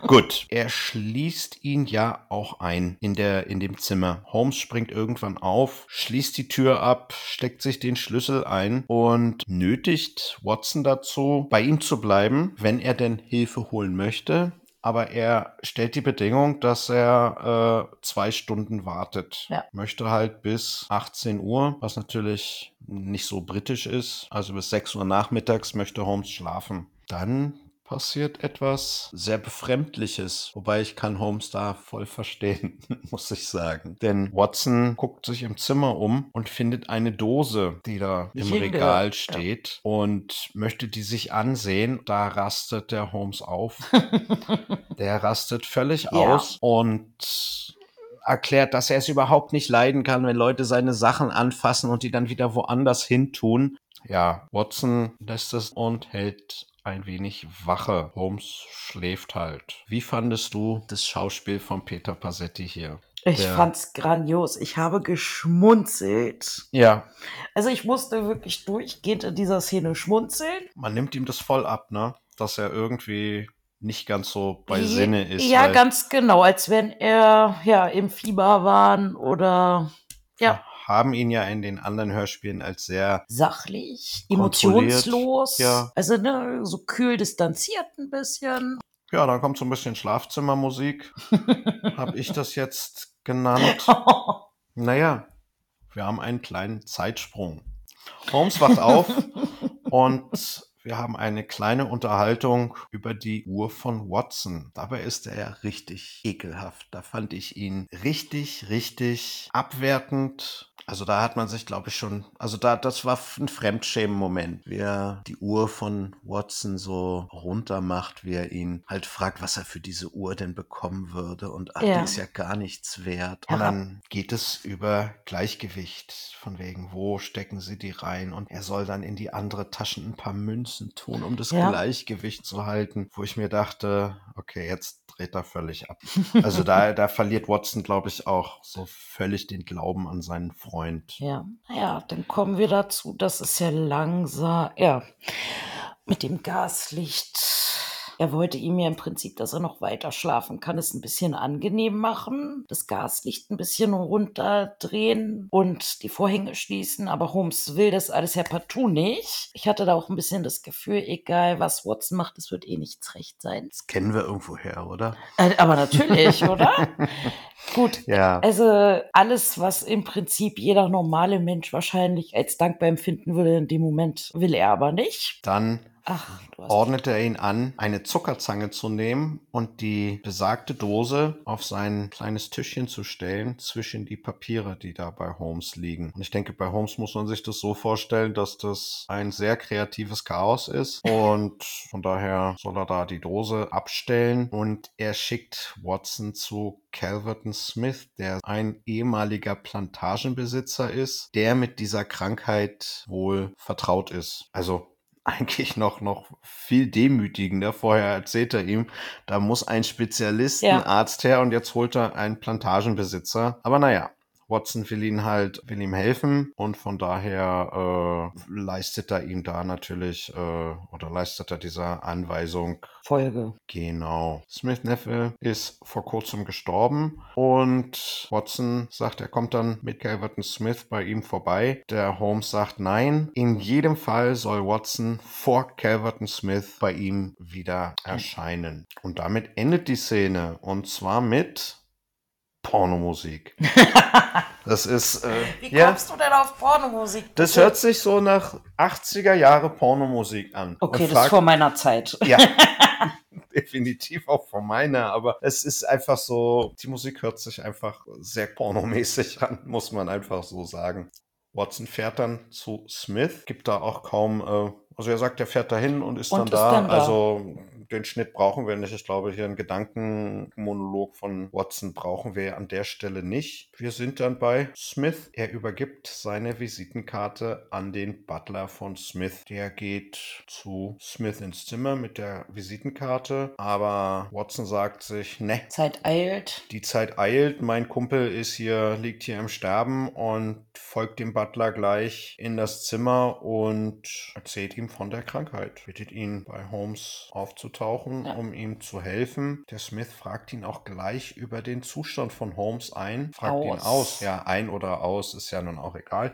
Gut, er schließt ihn ja auch ein in der in dem Zimmer. Holmes springt irgendwann auf, schließt die Tür ab, steckt sich den Schlüssel ein und nötigt Watson dazu, bei ihm zu bleiben, wenn er denn Hilfe holen möchte. Aber er stellt die Bedingung, dass er äh, zwei Stunden wartet. Ja. Möchte halt bis 18 Uhr, was natürlich nicht so britisch ist. Also bis 6 Uhr nachmittags möchte Holmes schlafen. Dann passiert etwas sehr Befremdliches, wobei ich kann Holmes da voll verstehen, *laughs* muss ich sagen. Denn Watson guckt sich im Zimmer um und findet eine Dose, die da Nicht im Regal ja. steht und möchte die sich ansehen. Da rastet der Holmes auf. *laughs* der rastet völlig Ja. aus und erklärt, dass er es überhaupt nicht leiden kann, wenn Leute seine Sachen anfassen und die dann wieder woanders hin tun. Ja, Watson lässt es und hält ein wenig Wache. Holmes schläft halt. Wie fandest du das Schauspiel von Peter Passetti hier? ich der- fand's grandios. Ich habe geschmunzelt. Ja, Also ich musste wirklich durchgehend in dieser Szene schmunzeln. man nimmt ihm das voll ab, ne? Dass er irgendwie nicht ganz so bei Ja, Sinne ist. Ja, ganz genau, als wenn er ja im Fieber waren oder ja, haben ihn ja in den anderen Hörspielen als sehr sachlich, emotionslos. ja. Also ne, so kühl distanziert ein bisschen. Ja, dann kommt so ein bisschen Schlafzimmermusik. *laughs* Habe ich das jetzt genannt? *laughs* Naja, wir haben einen kleinen Zeitsprung. Holmes wacht auf *laughs* und wir haben eine kleine Unterhaltung über die Uhr von Watson. Dabei ist er ja richtig ekelhaft. Da fand ich ihn richtig, richtig abwertend also da hat man sich, glaube ich, schon, also da, das war ein Fremdschämen-Moment, wie er die Uhr von Watson so runter macht, wie er ihn halt fragt, was er für diese Uhr denn bekommen würde und ach, ja. die ist ja gar nichts wert. Und dann geht es über Gleichgewicht, von wegen, wo stecken sie die rein und er soll dann in die andere Taschen ein paar Münzen tun, um das ja. Gleichgewicht zu halten, wo ich mir dachte, okay, jetzt dreht er völlig ab. *laughs* Also da, da verliert Watson, glaube ich, auch so völlig den Glauben an seinen Freund. Ja, naja, dann kommen wir dazu, dass es ja langsam, ja, mit dem Gaslicht er wollte ihm ja im Prinzip, dass er noch weiter schlafen kann, es ein bisschen angenehm machen, das Gaslicht ein bisschen runterdrehen und die Vorhänge schließen. Aber Holmes will das alles ja partout nicht. Ich hatte da auch ein bisschen das Gefühl, egal was Watson macht, es wird eh nichts recht sein. Das kennen wir irgendwo her, oder? Äh, aber natürlich, *laughs* oder? Gut, ja. also alles, was im Prinzip jeder normale Mensch wahrscheinlich als dankbar empfinden würde, in dem Moment will er aber nicht. Dann Ach, ordnete er ihn an, eine Zuckerzange zu nehmen und die besagte Dose auf sein kleines Tischchen zu stellen zwischen die Papiere, die da bei Holmes liegen. Und ich denke, bei Holmes muss man sich das so vorstellen, dass das ein sehr kreatives Chaos ist und von daher soll er da die Dose abstellen und er schickt Watson zu Calverton Smith, der ein ehemaliger Plantagenbesitzer ist, der mit dieser Krankheit wohl vertraut ist. Also eigentlich noch, noch viel demütigender. Vorher erzählt er ihm, da muss ein Spezialistenarzt ja. her und jetzt holt er einen Plantagenbesitzer. Aber naja, Watson will ihn halt, will ihm helfen und von daher äh, leistet er ihm da natürlich äh, oder leistet er dieser Anweisung Folge. Genau. Smith Neffe ist vor kurzem gestorben und Watson sagt, er kommt dann mit Calverton Smith bei ihm vorbei. Der Holmes sagt nein. In jedem Fall soll Watson vor Calverton Smith bei ihm wieder erscheinen. Und damit endet die Szene und zwar mit Pornomusik. *laughs* Das ist. Äh, Wie ja, kommst du denn auf Pornomusik? Das hört sich so nach 80er Jahre Pornomusik an. Okay, das ist vor meiner Zeit. Ja. *laughs* *laughs* definitiv auch vor meiner, aber es ist einfach so, die Musik hört sich einfach sehr pornomäßig an, muss man einfach so sagen. Watson fährt dann zu Smith, gibt da auch kaum, äh, also er sagt, er fährt dahin und ist, und dann, ist da. dann da. Also den Schnitt brauchen wir nicht. Ich glaube, hier einen Gedankenmonolog von Watson brauchen wir an der Stelle nicht. Wir sind dann bei Smith. Er übergibt seine Visitenkarte an den Butler von Smith. Der geht zu Smith ins Zimmer mit der Visitenkarte, aber Watson sagt sich, ne. Zeit eilt. Die Zeit eilt. Mein Kumpel ist hier, liegt hier im Sterben und folgt dem Butler gleich in das Zimmer und erzählt ihm von der Krankheit. Bittet ihn bei Holmes aufzutauchen auftauchen, ja. um ihm zu helfen. Der Smith fragt ihn auch gleich über den Zustand von Holmes ein, fragt aus. ihn aus. Ja, ein oder aus ist ja nun auch egal.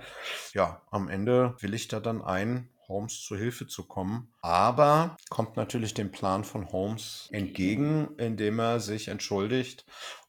Ja, am Ende willigt er dann ein, Holmes zu Hilfe zu kommen. Aber kommt natürlich dem Plan von Holmes entgegen, indem er sich entschuldigt,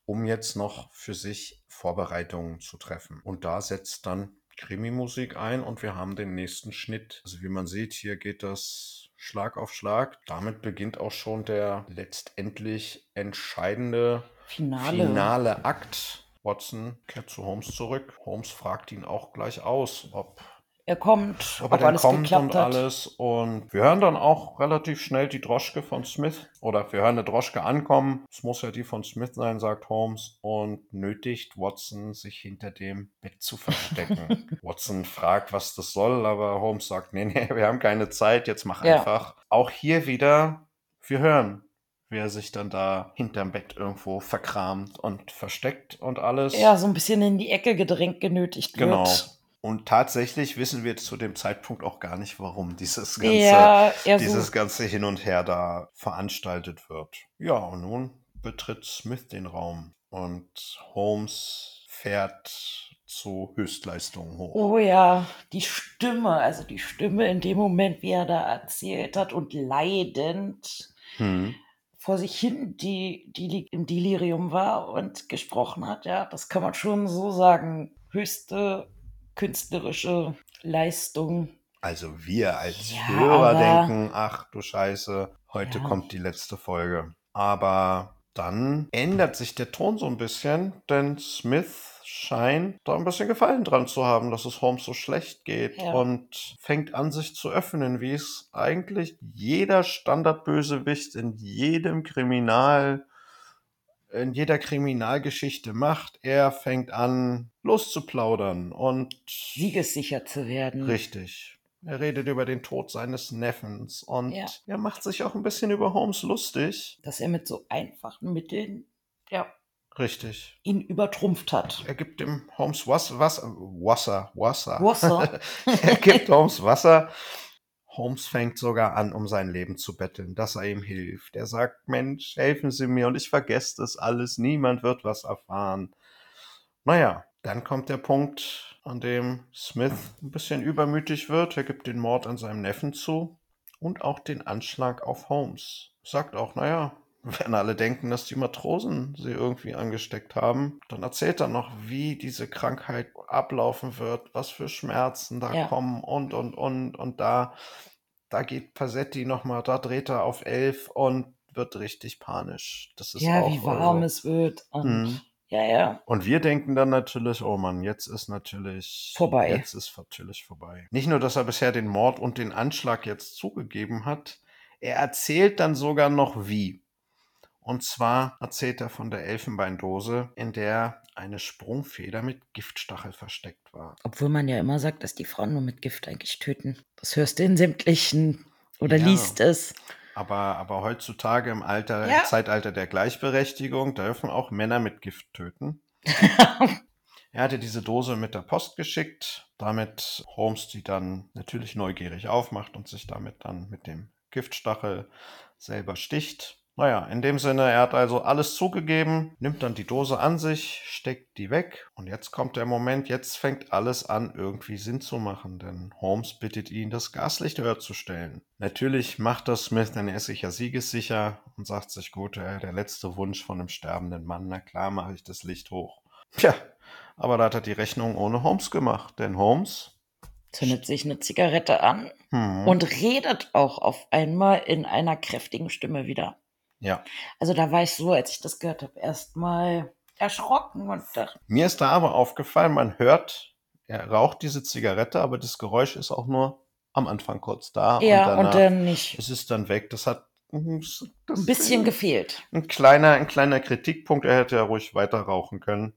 um jetzt noch für sich Vorbereitungen zu treffen. Und da setzt dann Krimi-Musik ein und wir haben den nächsten Schnitt. Also wie man sieht, hier geht das Schlag auf Schlag. Damit beginnt auch schon der letztendlich entscheidende finale, finale Akt. Watson kehrt zu Holmes zurück. Holmes fragt ihn auch gleich aus, ob er kommt, ob, ob alles kommt geklappt und hat. alles. Und wir hören dann auch relativ schnell die Droschke von Smith. Oder wir hören eine Droschke ankommen. Es muss ja die von Smith sein, sagt Holmes. Und nötigt Watson, sich hinter dem Bett zu verstecken. *laughs* Watson fragt, was das soll, aber Holmes sagt, nee, nee, wir haben keine Zeit, jetzt mach ja. einfach. Auch hier wieder, wir hören wie er sich dann da hinterm Bett irgendwo verkramt und versteckt und alles. Ja, so ein bisschen in die Ecke gedrängt genötigt genau. wird. Genau. Und tatsächlich wissen wir zu dem Zeitpunkt auch gar nicht, warum dieses ganze, ja, dieses so. ganze Hin und Her da veranstaltet wird. Ja, und nun betritt Smith den Raum und Holmes fährt zu Höchstleistungen hoch. Oh ja, die Stimme, also die Stimme in dem Moment, wie er da erzählt hat und leidend. Hm vor sich hin die, die im Delirium war und gesprochen hat. Ja, das kann man schon so sagen. Höchste künstlerische Leistung. Also wir als Ja, Hörer denken, ach du Scheiße, heute Ja. kommt die letzte Folge. Aber dann ändert sich der Ton so ein bisschen, denn Smith scheint da ein bisschen Gefallen dran zu haben, dass es Holmes so schlecht geht Ja. und fängt an, sich zu öffnen, wie es eigentlich jeder Standardbösewicht in jedem Kriminal, in jeder Kriminalgeschichte macht. Er fängt an, loszuplaudern und Siegessicher zu werden. Richtig. Er redet über den Tod seines Neffens und Ja. er macht sich auch ein bisschen über Holmes lustig. Dass er mit so einfachen Mitteln ja, Richtig. ihn übertrumpft hat. Er gibt dem Holmes Wasser, Wasser, Wasser, Wasser. Wasser. *laughs* er gibt Holmes Wasser. Holmes fängt sogar an, um sein Leben zu betteln, dass er ihm hilft. Er sagt, Mensch, helfen Sie mir und ich vergesse das alles. Niemand wird was erfahren. Naja, dann kommt der Punkt, an dem Smith ein bisschen übermütig wird. Er gibt den Mord an seinem Neffen zu und auch den Anschlag auf Holmes. Sagt auch, naja, wenn alle denken, dass die Matrosen sie irgendwie angesteckt haben, dann erzählt er noch, wie diese Krankheit ablaufen wird, was für Schmerzen da Ja. kommen und, und, und, und da, da geht Passetti nochmal, da dreht er auf elf und wird richtig panisch. Das ist ja, auch, wie warm also- es wird. Und Mhm. ja, ja. und wir denken dann natürlich, oh Mann, jetzt ist natürlich Vorbei. Jetzt ist natürlich vorbei. Nicht nur, dass er bisher den Mord und den Anschlag jetzt zugegeben hat, er erzählt dann sogar noch wie. Und zwar erzählt er von der Elfenbeindose, in der eine Sprungfeder mit Giftstachel versteckt war. Obwohl man ja immer sagt, dass die Frauen nur mit Gift eigentlich töten. Das hörst du in sämtlichen oder Ja. liest es. Aber, aber heutzutage im Alter, Ja. im Zeitalter der Gleichberechtigung dürfen auch Männer mit Gift töten. *laughs* Er hatte diese Dose mit der Post geschickt, damit Holmes die dann natürlich neugierig aufmacht und sich damit dann mit dem Giftstachel selber sticht. Naja, in dem Sinne, er hat also alles zugegeben, nimmt dann die Dose an sich, steckt die weg und jetzt kommt der Moment, jetzt fängt alles an, irgendwie Sinn zu machen, denn Holmes bittet ihn, das Gaslicht höher zu stellen. Natürlich macht das Smith, denn er ist sicher siegessicher und sagt sich, gut, äh, der letzte Wunsch von einem sterbenden Mann, na klar mache ich das Licht hoch. Tja, aber da hat er die Rechnung ohne Holmes gemacht, denn Holmes Zündet sich eine Zigarette an hm, und redet auch auf einmal in einer kräftigen Stimme wieder. Ja. Also da war ich so, als ich das gehört habe, erstmal erschrocken und dachte, Mir ist da aber aufgefallen, man hört, er raucht diese Zigarette, aber das Geräusch ist auch nur am Anfang kurz da ja, und und, dann nicht. ist es dann weg. Das hat das Ein bisschen gefehlt. ein kleiner, ein kleiner Kritikpunkt. Er hätte ja ruhig weiter rauchen können.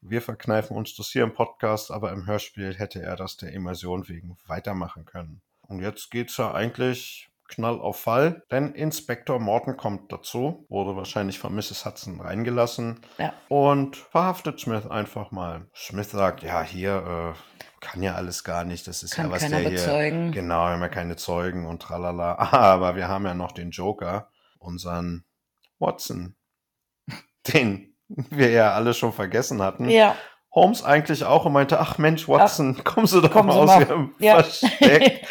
Wir verkneifen uns das hier im Podcast, aber im Hörspiel hätte er das der Immersion wegen weitermachen können. Und jetzt geht's ja eigentlich Knall auf Fall, denn Inspektor Morton kommt dazu, wurde wahrscheinlich von Mrs. Hudson reingelassen Ja. und verhaftet Smith einfach mal. Smith sagt, ja, hier äh, kann ja alles gar nicht, das ist Kann ja was der hier bezeugen. Genau, wir haben ja keine Zeugen und tralala. *laughs* Aber wir haben ja noch den Joker, unseren Watson, *laughs* den wir ja alle schon vergessen hatten. Ja, Holmes eigentlich auch und meinte, ach Mensch, Watson, *laughs* kommen Sie doch mal Sie aus mal. Ihrem Ja. Versteck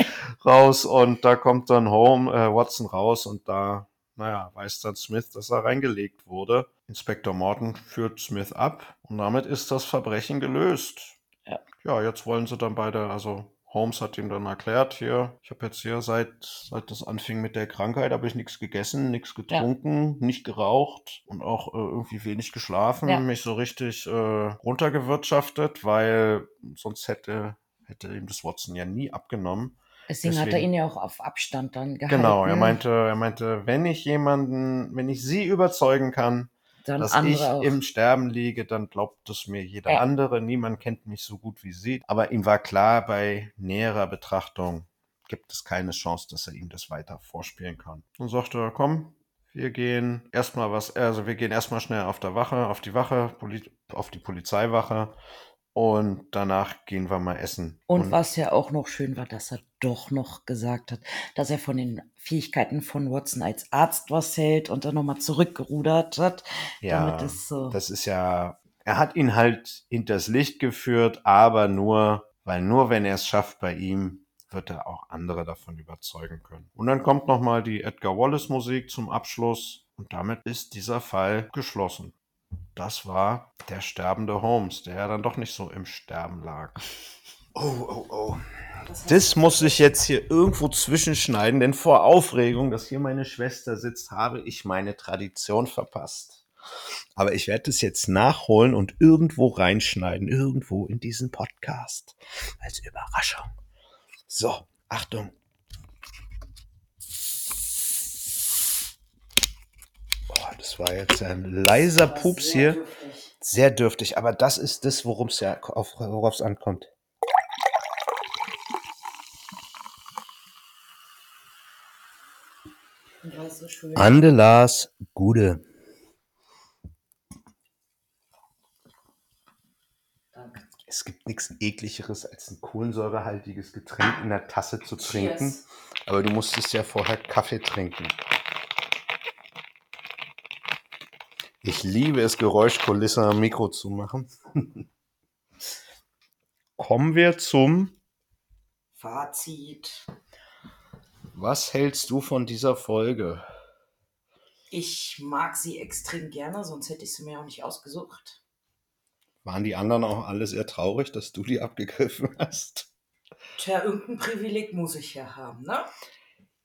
raus. Und da kommt dann Home, äh, Watson raus und da, naja, weiß dann Smith, dass er reingelegt wurde. Inspektor Morton führt Smith ab und damit ist das Verbrechen gelöst. Ja. Ja, jetzt wollen sie dann beide, also Holmes hat ihm dann erklärt, hier, ich habe jetzt hier seit, seit das anfing mit der Krankheit, habe ich nichts gegessen, nichts getrunken, nicht geraucht und auch äh, irgendwie wenig geschlafen, Ja. mich so richtig äh, runtergewirtschaftet, weil sonst hätte, hätte ihm das Watson ja nie abgenommen. Deswegen hat er Deswegen- ihn ja auch auf Abstand dann gehalten. Genau, er meinte, er meinte, wenn ich jemanden, wenn ich sie überzeugen kann, dann dass ich auch. im Sterben liege, dann glaubt es mir jeder Ja. andere. Niemand kennt mich so gut wie sie. Aber ihm war klar, bei näherer Betrachtung gibt es keine Chance, dass er ihm das weiter vorspielen kann. Und sagte, er, komm, wir gehen erstmal was, also wir gehen erstmal schnell auf der Wache, auf die Wache, Poli auf die Polizeiwache und danach gehen wir mal essen. Und was ja auch noch schön war, dass er doch noch gesagt hat, dass er von den Fähigkeiten von Watson als Arzt was hält und dann nochmal zurückgerudert hat. ja, es so. das ist ja, er hat ihn halt hinters Licht geführt, aber nur, weil nur wenn er es schafft bei ihm, wird er auch andere davon überzeugen können. Und dann kommt nochmal die Edgar Wallace Musik zum Abschluss. Und damit ist dieser Fall geschlossen. Das war der sterbende Holmes, der ja dann doch nicht so im Sterben lag. *laughs* Oh, oh, oh. Das muss ich jetzt hier irgendwo zwischenschneiden, denn vor Aufregung, dass hier meine Schwester sitzt, habe ich meine Tradition verpasst. Aber ich werde es jetzt nachholen und irgendwo reinschneiden, irgendwo in diesen Podcast. Als Überraschung. So, Achtung. Oh, das war jetzt ein leiser Pups hier. Sehr dürftig, aber das ist das, worum es ja auf, worauf es ankommt. So schön. Andelas Gude. Danke. Es gibt nichts ekligeres, als ein kohlensäurehaltiges Getränk in der Tasse zu trinken. Cheers. Aber du musstest ja vorher Kaffee trinken. Ich liebe es, Geräuschkulisse am Mikro zu machen. *laughs* Kommen wir zum Fazit. Was hältst du von dieser Folge? Ich mag sie extrem gerne, sonst hätte ich sie mir auch nicht ausgesucht. Waren die anderen auch alle sehr traurig, dass du die abgegriffen *laughs* hast? Tja, irgendein Privileg muss ich ja haben, ne?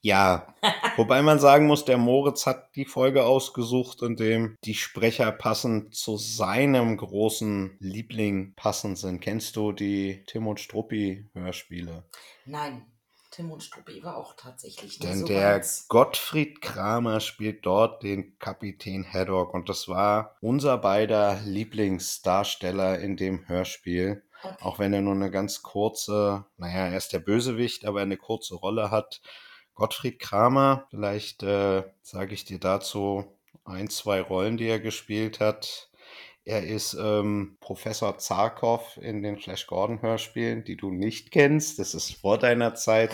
Ja, wobei man sagen muss, der Moritz hat die Folge ausgesucht, in dem die Sprecher passend zu seinem großen Liebling passend sind. Kennst du die Tim und Struppi Hörspiele? Nein, Tim und Struppi war auch tatsächlich Denn so der meins. Gottfried Kramer spielt dort den Kapitän Haddock und das war unser beider Lieblingsdarsteller in dem Hörspiel. Okay. Auch wenn er nur eine ganz kurze, naja, er ist der Bösewicht, aber eine kurze Rolle hat. Gottfried Kramer, vielleicht äh, sage ich dir dazu ein, zwei Rollen, die er gespielt hat. Er ist ähm, Professor Zarkov in den Flash Gordon Hörspielen, die du nicht kennst. Das ist vor deiner Zeit.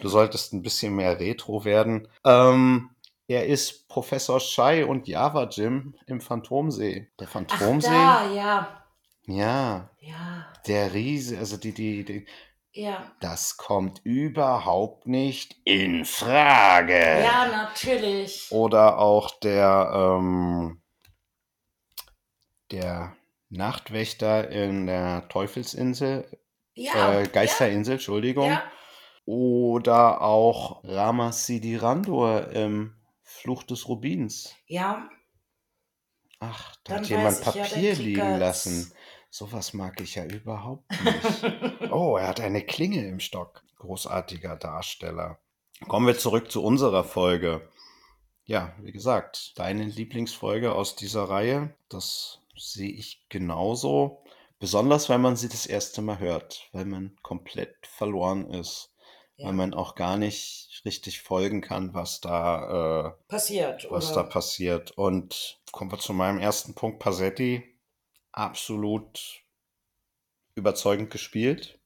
Du *laughs* solltest ein bisschen mehr Retro werden. Ähm, er ist Professor Shai und Java Jim im Phantomsee. Der Ach, Phantomsee? da, ja. Ja, Ja, der Riese, also die, die, die, ja. das kommt überhaupt nicht in Frage. Ja, natürlich. Oder auch der, ähm, der Nachtwächter in der Teufelsinsel, Ja, äh, Geisterinsel, Entschuldigung. ja. Oder auch Rama Sidirandur im Fluch des Rubins. Ja, Ach, da Dann hat jemand ja, Papier liegen lassen. Sowas mag ich ja überhaupt nicht. *laughs* Oh, er hat eine Klinge im Stock. Großartiger Darsteller. Kommen wir zurück zu unserer Folge. Ja, wie gesagt, deine Lieblingsfolge aus dieser Reihe, das sehe ich genauso. Besonders, wenn man sie das erste Mal hört, weil man komplett verloren ist, ja. weil man auch gar nicht richtig folgen kann, was da äh, passiert. was oder? da passiert. Und kommen wir zu meinem ersten Punkt. Passetti, absolut überzeugend gespielt.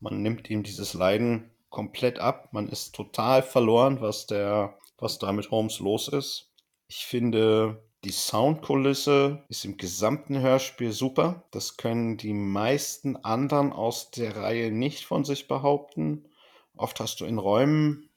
Man nimmt ihm dieses Leiden komplett ab. Man ist total verloren, was der, was da mit Holmes los ist. Ich finde, die Soundkulisse ist im gesamten Hörspiel super. Das können die meisten anderen aus der Reihe nicht von sich behaupten. Oft hast du in Räumen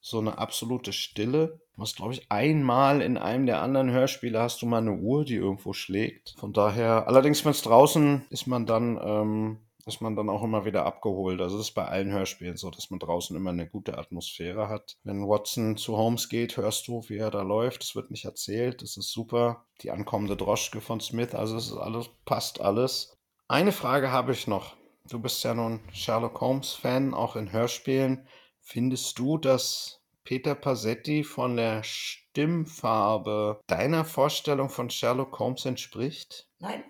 so eine absolute Stille. Du hast, glaube ich, einmal in einem der anderen Hörspiele hast du mal eine Uhr, die irgendwo schlägt. Von daher, allerdings, wenn es draußen ist, man dann, ähm, ist man dann auch immer wieder abgeholt. Also das ist bei allen Hörspielen so, dass man draußen immer eine gute Atmosphäre hat. Wenn Watson zu Holmes geht, hörst du, wie er da läuft. Es wird nicht erzählt. Das ist super. Die ankommende Droschke von Smith, also es ist alles, passt alles. Eine Frage habe ich noch. Du bist ja nun Sherlock Holmes-Fan, auch in Hörspielen. Findest du, dass Peter Passetti von der Stimmfarbe deiner Vorstellung von Sherlock Holmes entspricht? Nein.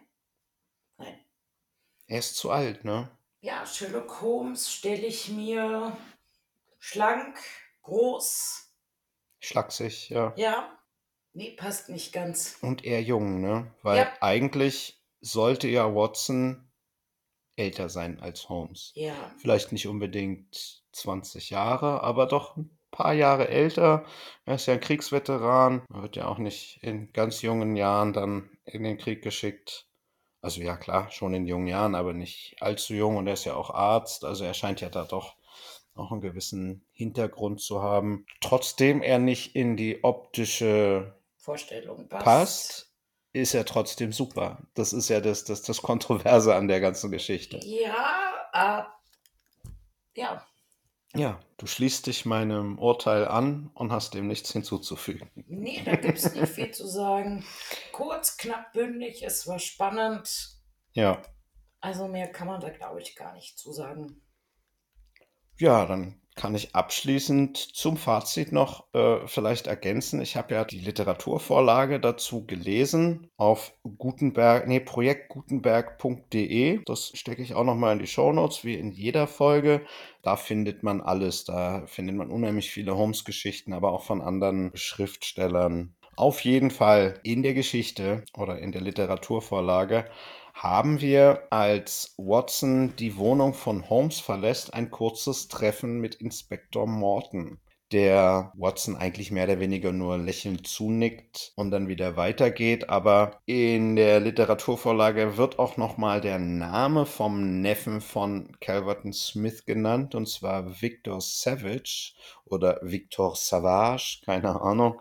Er ist zu alt, ne? Ja, Sherlock Holmes stelle ich mir schlank, groß. Schlaksig, ja. Ja. Nee, passt nicht ganz. Und eher jung, ne? Weil Ja. eigentlich sollte ja Watson älter sein als Holmes. Ja. Vielleicht nicht unbedingt 20 Jahre, aber doch ein paar Jahre älter. Er ist ja ein Kriegsveteran. Er wird ja auch nicht in ganz jungen Jahren dann in den Krieg geschickt. Also ja, klar, schon in jungen Jahren, aber nicht allzu jung. Und er ist ja auch Arzt. Also er scheint ja da doch auch einen gewissen Hintergrund zu haben. Trotzdem er nicht in die optische Vorstellung passt. passt, ist er trotzdem super. Das ist ja das, das, das Kontroverse an der ganzen Geschichte. Ja, äh, ja. Ja, du schließt dich meinem Urteil an und hast dem nichts hinzuzufügen. Nee, da gibt es nicht viel zu sagen. Kurz, knapp, bündig, es war spannend. Ja, Also mehr kann man da, glaube ich, gar nicht zu sagen. ja, dann kann ich abschließend zum Fazit noch äh, vielleicht ergänzen. Ich habe ja die Literaturvorlage dazu gelesen auf Gutenberg, nee, projektgutenberg.de. Das stecke ich auch nochmal in die Shownotes, wie in jeder Folge. Da findet man alles. Da findet man unheimlich viele Holmes-Geschichten, aber auch von anderen Schriftstellern. Auf jeden Fall in der Geschichte oder in der Literaturvorlage haben wir, als Watson die Wohnung von Holmes verlässt, ein kurzes Treffen mit Inspektor Morton, der Watson eigentlich mehr oder weniger nur lächelnd zunickt und dann wieder weitergeht. Aber in der Literaturvorlage wird auch nochmal der Name vom Neffen von Calverton Smith genannt, und zwar Victor Savage oder Victor Savage, keine Ahnung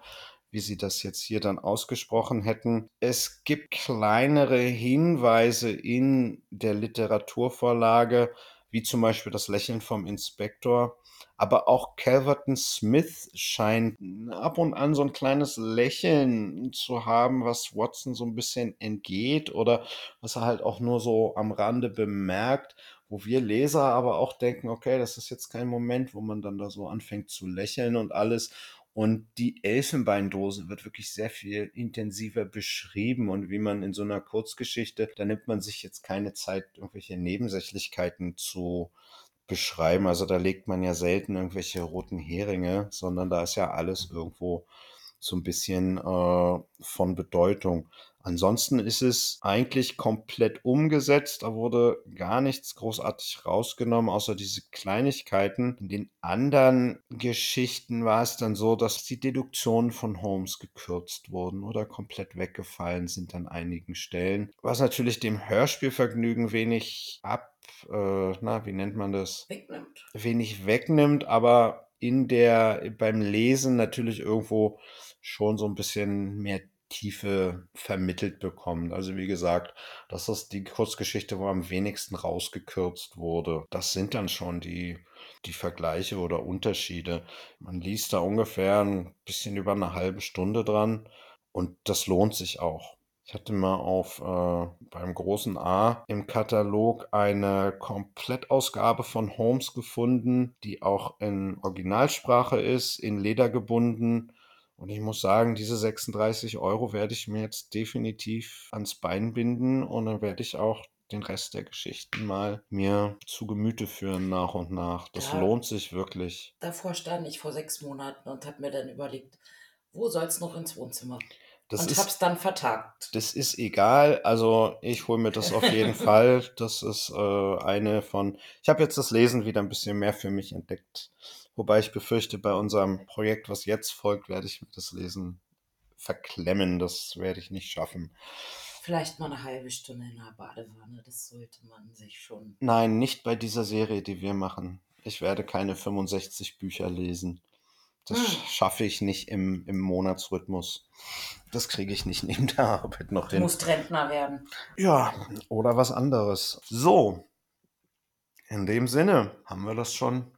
wie sie das jetzt hier dann ausgesprochen hätten. Es gibt kleinere Hinweise in der Literaturvorlage, wie zum Beispiel das Lächeln vom Inspektor. Aber auch Calverton Smith scheint ab und an so ein kleines Lächeln zu haben, was Watson so ein bisschen entgeht oder was er halt auch nur so am Rande bemerkt, wo wir Leser aber auch denken, okay, das ist jetzt kein Moment, wo man dann da so anfängt zu lächeln und alles. Und die Elfenbeindose wird wirklich sehr viel intensiver beschrieben. Und wie man in so einer Kurzgeschichte, da nimmt man sich jetzt keine Zeit, irgendwelche Nebensächlichkeiten zu beschreiben. Also da legt man ja selten irgendwelche roten Heringe, sondern da ist ja alles irgendwo so ein bisschen äh, von Bedeutung. Ansonsten ist es eigentlich komplett umgesetzt. Da wurde gar nichts großartig rausgenommen, außer diese Kleinigkeiten. In den anderen Geschichten war es dann so, dass die Deduktionen von Holmes gekürzt wurden oder komplett weggefallen sind an einigen Stellen. Was natürlich dem Hörspielvergnügen wenig ab, äh, na, wie nennt man das? Wegnimmt. wenig wegnimmt, aber in der beim Lesen natürlich irgendwo schon so ein bisschen mehr Tiefe vermittelt bekommt. Also wie gesagt, das ist die Kurzgeschichte, wo am wenigsten rausgekürzt wurde. Das sind dann schon die, die Vergleiche oder Unterschiede. Man liest da ungefähr ein bisschen über eine halbe Stunde dran und das lohnt sich auch. Ich hatte mal auf äh, beim großen A im Katalog eine Komplettausgabe von Holmes gefunden, die auch in Originalsprache ist, in Leder gebunden. Und ich muss sagen, diese 36 Euro werde ich mir jetzt definitiv ans Bein binden und dann werde ich auch den Rest der Geschichten mal mir zu Gemüte führen nach und nach. Das Ja. lohnt sich wirklich. Davor stand ich vor sechs Monaten und habe mir dann überlegt, wo soll es noch ins Wohnzimmer? Das und ist hab's dann vertagt. Das ist egal. Also ich hole mir das auf jeden *laughs* Fall. Das ist äh, eine von. Ich habe jetzt das Lesen wieder ein bisschen mehr für mich entdeckt. Wobei ich befürchte, bei unserem Projekt, was jetzt folgt, werde ich mir das Lesen verklemmen. Das werde ich nicht schaffen. Vielleicht mal eine halbe Stunde in der Badewanne, das sollte man sich schon. Nein, nicht bei dieser Serie, die wir machen. Ich werde keine 65 Bücher lesen. Das Hm. sch- schaffe ich nicht im, im Monatsrhythmus. Das kriege ich nicht neben der Arbeit noch Du hin. musst Rentner werden. Ja, oder was anderes. So, in dem Sinne haben wir das schon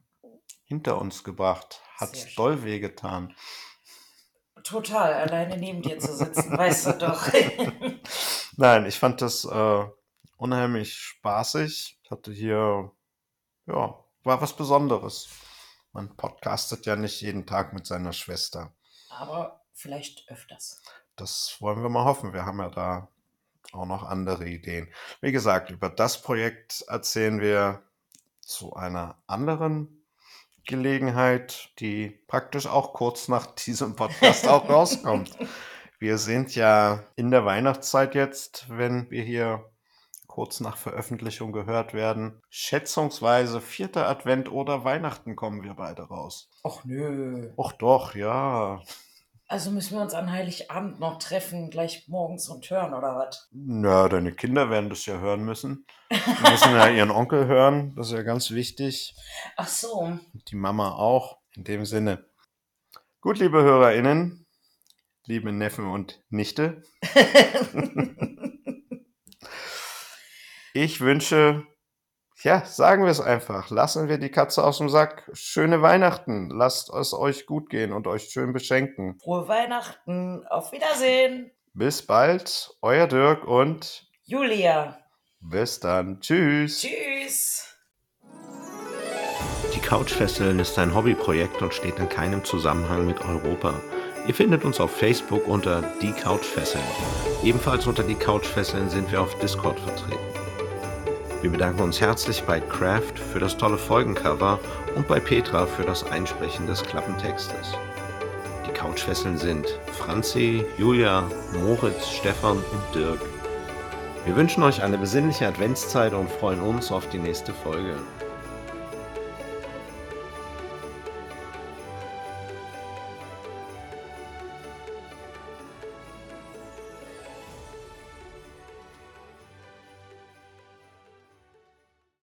hinter uns gebracht. Hat's schön. doll wehgetan. Total, alleine neben dir zu sitzen, *laughs* weißt du doch. *laughs* Nein, ich fand das äh, unheimlich spaßig. Ich hatte hier, ja, war was Besonderes. Man podcastet ja nicht jeden Tag mit seiner Schwester. Aber vielleicht öfters. Das wollen wir mal hoffen. Wir haben ja da auch noch andere Ideen. Wie gesagt, über das Projekt erzählen wir zu einer anderen Gelegenheit, die praktisch auch kurz nach *laughs* diesem Podcast auch rauskommt. Wir sind ja in der Weihnachtszeit jetzt, wenn wir hier kurz nach Veröffentlichung gehört werden. Schätzungsweise vierter Advent oder Weihnachten kommen wir beide raus. Och nö. Och doch, ja. Also müssen wir uns an Heiligabend noch treffen, gleich morgens und hören, oder was? Na, deine Kinder werden das ja hören müssen. Die müssen ja ihren Onkel hören, das ist ja ganz wichtig. Ach so. Die Mama auch, in dem Sinne. Gut, liebe HörerInnen, liebe Neffen und Nichte. *laughs* ich wünsche, ja, sagen wir es einfach, lassen wir die Katze aus dem Sack. Schöne Weihnachten, lasst es euch gut gehen und euch schön beschenken. Frohe Weihnachten, auf Wiedersehen. Bis bald, euer Dirk und Julia. bis dann. Tschüss. Tschüss. Die Couchfesseln ist ein Hobbyprojekt und steht in keinem Zusammenhang mit Europa. Ihr findet uns auf Facebook unter Die Couchfesseln. Ebenfalls unter Die Couchfesseln sind wir auf Discord vertreten. Wir bedanken uns herzlich bei Craft für das tolle Folgencover und bei Petra für das Einsprechen des Klappentextes. Die Couchfesseln sind Franzi, Julia, Moritz, Stefan und Dirk. Wir wünschen euch eine besinnliche Adventszeit und freuen uns auf die nächste Folge.